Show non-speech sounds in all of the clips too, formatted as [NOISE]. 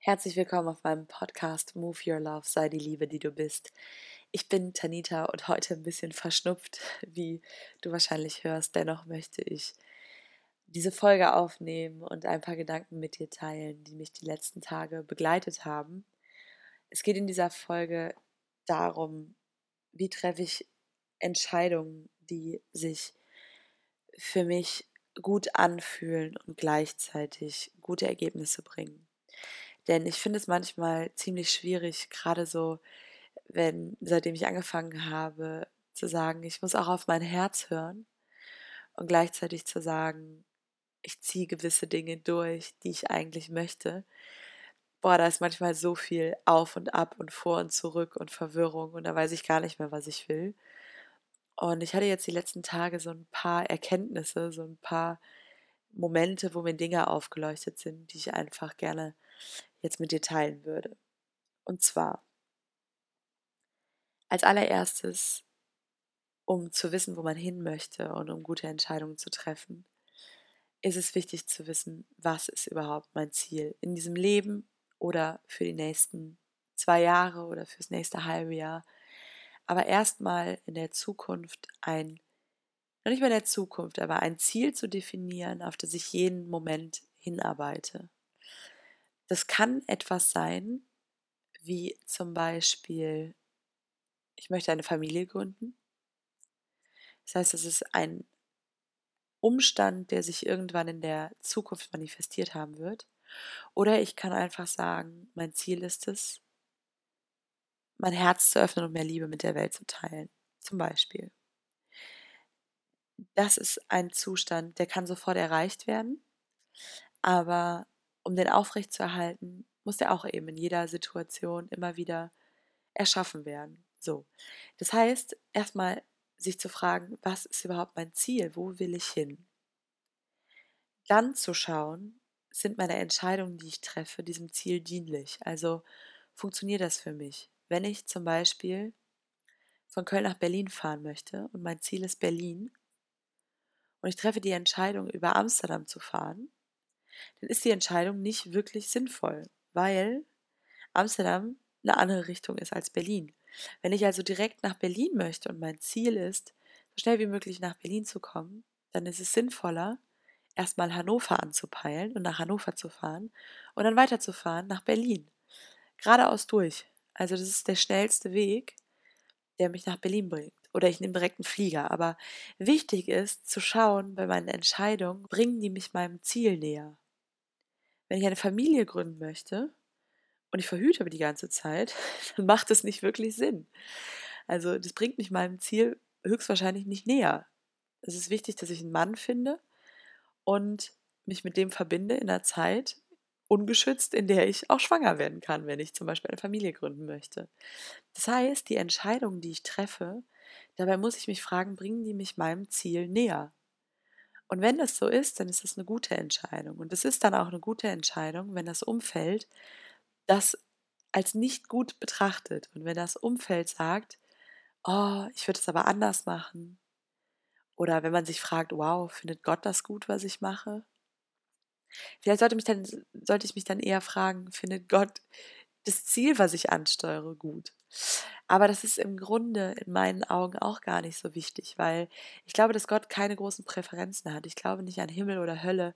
Herzlich willkommen auf meinem Podcast Move Your Love, sei die Liebe, die du bist. Ich bin Tanita und heute ein bisschen verschnupft, [LAUGHS] wie du wahrscheinlich hörst. Dennoch möchte ich diese Folge aufnehmen und ein paar Gedanken mit dir teilen, die mich die letzten Tage begleitet haben. Es geht in dieser Folge darum, wie treffe ich Entscheidungen, die sich für mich gut anfühlen und gleichzeitig gute Ergebnisse bringen. Denn ich finde es manchmal ziemlich schwierig, gerade so, wenn, seitdem ich angefangen habe, zu sagen, ich muss auch auf mein Herz hören und gleichzeitig zu sagen, ich ziehe gewisse Dinge durch, die ich eigentlich möchte. Boah, da ist manchmal so viel auf und ab und vor und zurück und Verwirrung und da weiß ich gar nicht mehr, was ich will. Und ich hatte jetzt die letzten Tage so ein paar Erkenntnisse, so ein paar Momente, wo mir Dinge aufgeleuchtet sind, die ich einfach gerne jetzt mit dir teilen würde. Und zwar, als allererstes, um zu wissen, wo man hin möchte und um gute Entscheidungen zu treffen, ist es wichtig zu wissen, was ist überhaupt mein Ziel in diesem Leben oder für die nächsten zwei Jahre oder fürs nächste halbe Jahr. Aber erstmal in der Zukunft ein, noch nicht mal in der Zukunft, aber ein Ziel zu definieren, auf das ich jeden Moment hinarbeite. Das kann etwas sein, wie zum Beispiel, ich möchte eine Familie gründen. Das heißt, es ist ein Umstand, der sich irgendwann in der Zukunft manifestiert haben wird. Oder ich kann einfach sagen, mein Ziel ist es, mein Herz zu öffnen und mehr Liebe mit der Welt zu teilen. Zum Beispiel. Das ist ein Zustand, der kann sofort erreicht werden, aber um den aufrechtzuerhalten, muss der auch eben in jeder Situation immer wieder erschaffen werden. So. Das heißt, erstmal sich zu fragen, was ist überhaupt mein Ziel? Wo will ich hin? Dann zu schauen, sind meine Entscheidungen, die ich treffe, diesem Ziel dienlich? Also funktioniert das für mich? Wenn ich zum Beispiel von Köln nach Berlin fahren möchte und mein Ziel ist Berlin und ich treffe die Entscheidung, über Amsterdam zu fahren, dann ist die Entscheidung nicht wirklich sinnvoll, weil Amsterdam eine andere Richtung ist als Berlin. Wenn ich also direkt nach Berlin möchte und mein Ziel ist, so schnell wie möglich nach Berlin zu kommen, dann ist es sinnvoller, erstmal Hannover anzupeilen und nach Hannover zu fahren und dann weiterzufahren nach Berlin. Geradeaus durch. Also das ist der schnellste Weg, der mich nach Berlin bringt. Oder ich nehme direkt einen Flieger. Aber wichtig ist zu schauen bei meinen Entscheidungen, bringen die mich meinem Ziel näher wenn ich eine Familie gründen möchte und ich verhüte aber die ganze Zeit, [LAUGHS] dann macht es nicht wirklich Sinn. Also das bringt mich meinem Ziel höchstwahrscheinlich nicht näher. Es ist wichtig, dass ich einen Mann finde und mich mit dem verbinde in einer Zeit ungeschützt, in der ich auch schwanger werden kann, wenn ich zum Beispiel eine Familie gründen möchte. Das heißt, die Entscheidungen, die ich treffe, dabei muss ich mich fragen, bringen die mich meinem Ziel näher? Und wenn das so ist, dann ist das eine gute Entscheidung. Und es ist dann auch eine gute Entscheidung, wenn das Umfeld das als nicht gut betrachtet. Und wenn das Umfeld sagt, oh, ich würde es aber anders machen. Oder wenn man sich fragt, wow, findet Gott das gut, was ich mache? Vielleicht sollte, mich dann, sollte ich mich dann eher fragen, findet Gott das Ziel, was ich ansteuere, gut? Aber das ist im Grunde in meinen Augen auch gar nicht so wichtig, weil ich glaube, dass Gott keine großen Präferenzen hat. Ich glaube nicht an Himmel oder Hölle,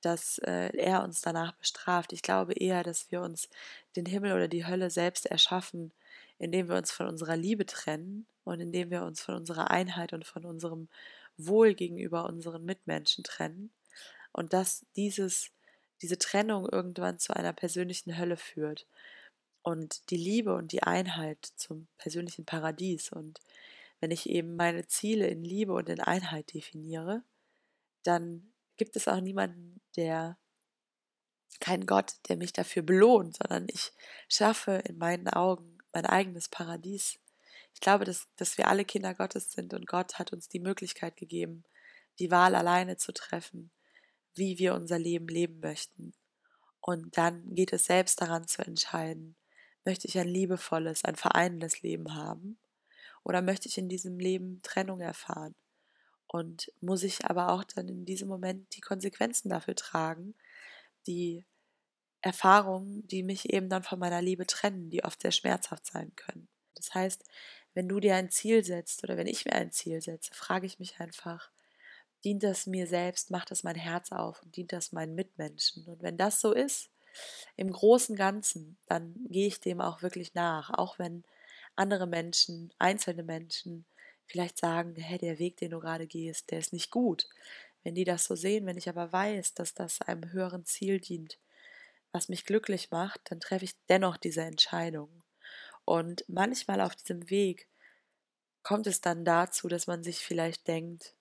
dass äh, er uns danach bestraft. Ich glaube eher, dass wir uns den Himmel oder die Hölle selbst erschaffen, indem wir uns von unserer Liebe trennen und indem wir uns von unserer Einheit und von unserem Wohl gegenüber unseren Mitmenschen trennen. Und dass dieses, diese Trennung irgendwann zu einer persönlichen Hölle führt und die Liebe und die Einheit zum persönlichen Paradies. Und wenn ich eben meine Ziele in Liebe und in Einheit definiere, dann gibt es auch niemanden, der kein Gott, der mich dafür belohnt, sondern ich schaffe in meinen Augen mein eigenes Paradies. Ich glaube, dass, dass wir alle Kinder Gottes sind und Gott hat uns die Möglichkeit gegeben, die Wahl alleine zu treffen, wie wir unser Leben leben möchten. Und dann geht es selbst daran zu entscheiden, Möchte ich ein liebevolles, ein vereinendes Leben haben? Oder möchte ich in diesem Leben Trennung erfahren? Und muss ich aber auch dann in diesem Moment die Konsequenzen dafür tragen, die Erfahrungen, die mich eben dann von meiner Liebe trennen, die oft sehr schmerzhaft sein können. Das heißt, wenn du dir ein Ziel setzt oder wenn ich mir ein Ziel setze, frage ich mich einfach, dient das mir selbst, macht das mein Herz auf und dient das meinen Mitmenschen? Und wenn das so ist, im großen Ganzen, dann gehe ich dem auch wirklich nach, auch wenn andere Menschen, einzelne Menschen vielleicht sagen, hey, der Weg, den du gerade gehst, der ist nicht gut. Wenn die das so sehen, wenn ich aber weiß, dass das einem höheren Ziel dient, was mich glücklich macht, dann treffe ich dennoch diese Entscheidung. Und manchmal auf diesem Weg kommt es dann dazu, dass man sich vielleicht denkt,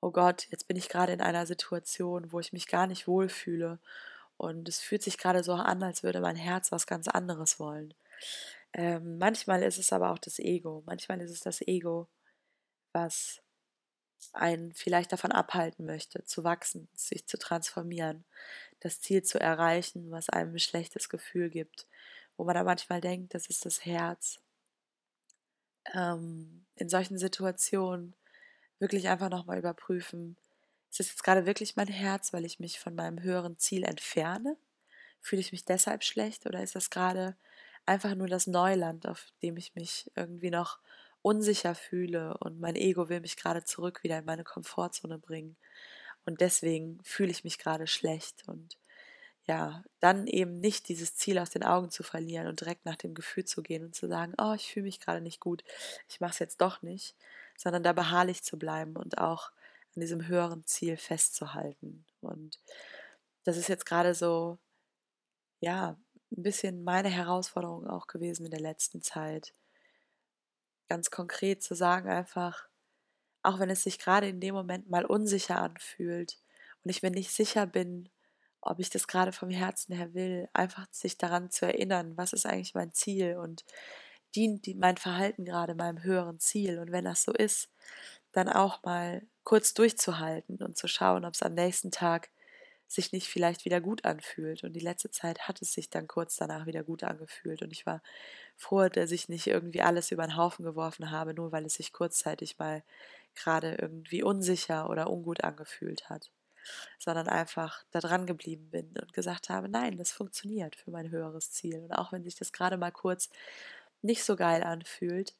oh Gott, jetzt bin ich gerade in einer Situation, wo ich mich gar nicht wohlfühle und es fühlt sich gerade so an, als würde mein Herz was ganz anderes wollen. Ähm, manchmal ist es aber auch das Ego. Manchmal ist es das Ego, was einen vielleicht davon abhalten möchte, zu wachsen, sich zu transformieren, das Ziel zu erreichen, was einem ein schlechtes Gefühl gibt, wo man da manchmal denkt, das ist das Herz. Ähm, in solchen Situationen wirklich einfach nochmal überprüfen, ist es jetzt gerade wirklich mein Herz, weil ich mich von meinem höheren Ziel entferne? Fühle ich mich deshalb schlecht oder ist das gerade einfach nur das Neuland, auf dem ich mich irgendwie noch unsicher fühle und mein Ego will mich gerade zurück wieder in meine Komfortzone bringen. Und deswegen fühle ich mich gerade schlecht und ja, dann eben nicht dieses Ziel aus den Augen zu verlieren und direkt nach dem Gefühl zu gehen und zu sagen, oh, ich fühle mich gerade nicht gut, ich mache es jetzt doch nicht, sondern da beharrlich zu bleiben und auch an diesem höheren Ziel festzuhalten. Und das ist jetzt gerade so, ja, ein bisschen meine Herausforderung auch gewesen in der letzten Zeit. Ganz konkret zu sagen einfach, auch wenn es sich gerade in dem Moment mal unsicher anfühlt und ich mir nicht sicher bin, ob ich das gerade vom Herzen her will, einfach sich daran zu erinnern, was ist eigentlich mein Ziel und dient mein Verhalten gerade meinem höheren Ziel. Und wenn das so ist, dann auch mal kurz durchzuhalten und zu schauen, ob es am nächsten Tag sich nicht vielleicht wieder gut anfühlt. Und die letzte Zeit hat es sich dann kurz danach wieder gut angefühlt. Und ich war froh, dass ich nicht irgendwie alles über den Haufen geworfen habe, nur weil es sich kurzzeitig mal gerade irgendwie unsicher oder ungut angefühlt hat. Sondern einfach da dran geblieben bin und gesagt habe, nein, das funktioniert für mein höheres Ziel. Und auch wenn sich das gerade mal kurz nicht so geil anfühlt,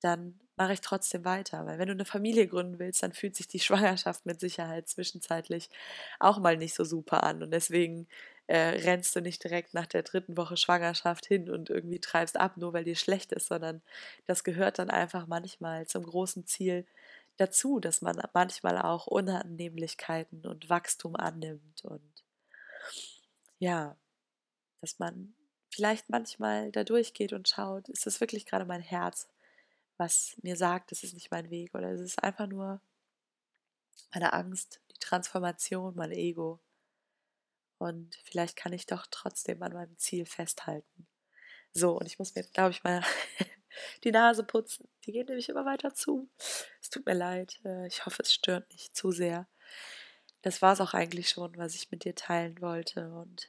dann mache ich trotzdem weiter. Weil wenn du eine Familie gründen willst, dann fühlt sich die [LAUGHS] Schwangerschaft mit Sicherheit zwischenzeitlich auch mal nicht so super an. Und deswegen äh, rennst du nicht direkt nach der dritten Woche Schwangerschaft hin und irgendwie treibst ab, nur weil dir schlecht ist, sondern das gehört dann einfach manchmal zum großen Ziel dazu, dass man manchmal auch Unannehmlichkeiten und Wachstum annimmt und ja, dass man vielleicht manchmal da durchgeht und schaut, ist das wirklich gerade mein Herz, was mir sagt, das ist nicht mein Weg oder es ist einfach nur meine Angst, die Transformation, mein Ego. Und vielleicht kann ich doch trotzdem an meinem Ziel festhalten. So, und ich muss mir glaube ich, mal [LAUGHS] die Nase putzen. Die geht nämlich immer weiter zu. Es tut mir leid. Äh, ich hoffe, es stört nicht zu sehr. Das war es auch eigentlich schon, was ich mit dir teilen wollte. Und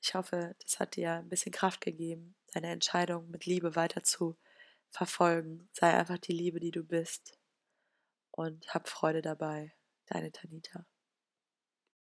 ich hoffe, das hat dir ein bisschen Kraft gegeben, deine Entscheidung mit Liebe weiter zu verfolgen. Sei einfach die Liebe, die du bist. Und hab Freude dabei. Deine Tanita.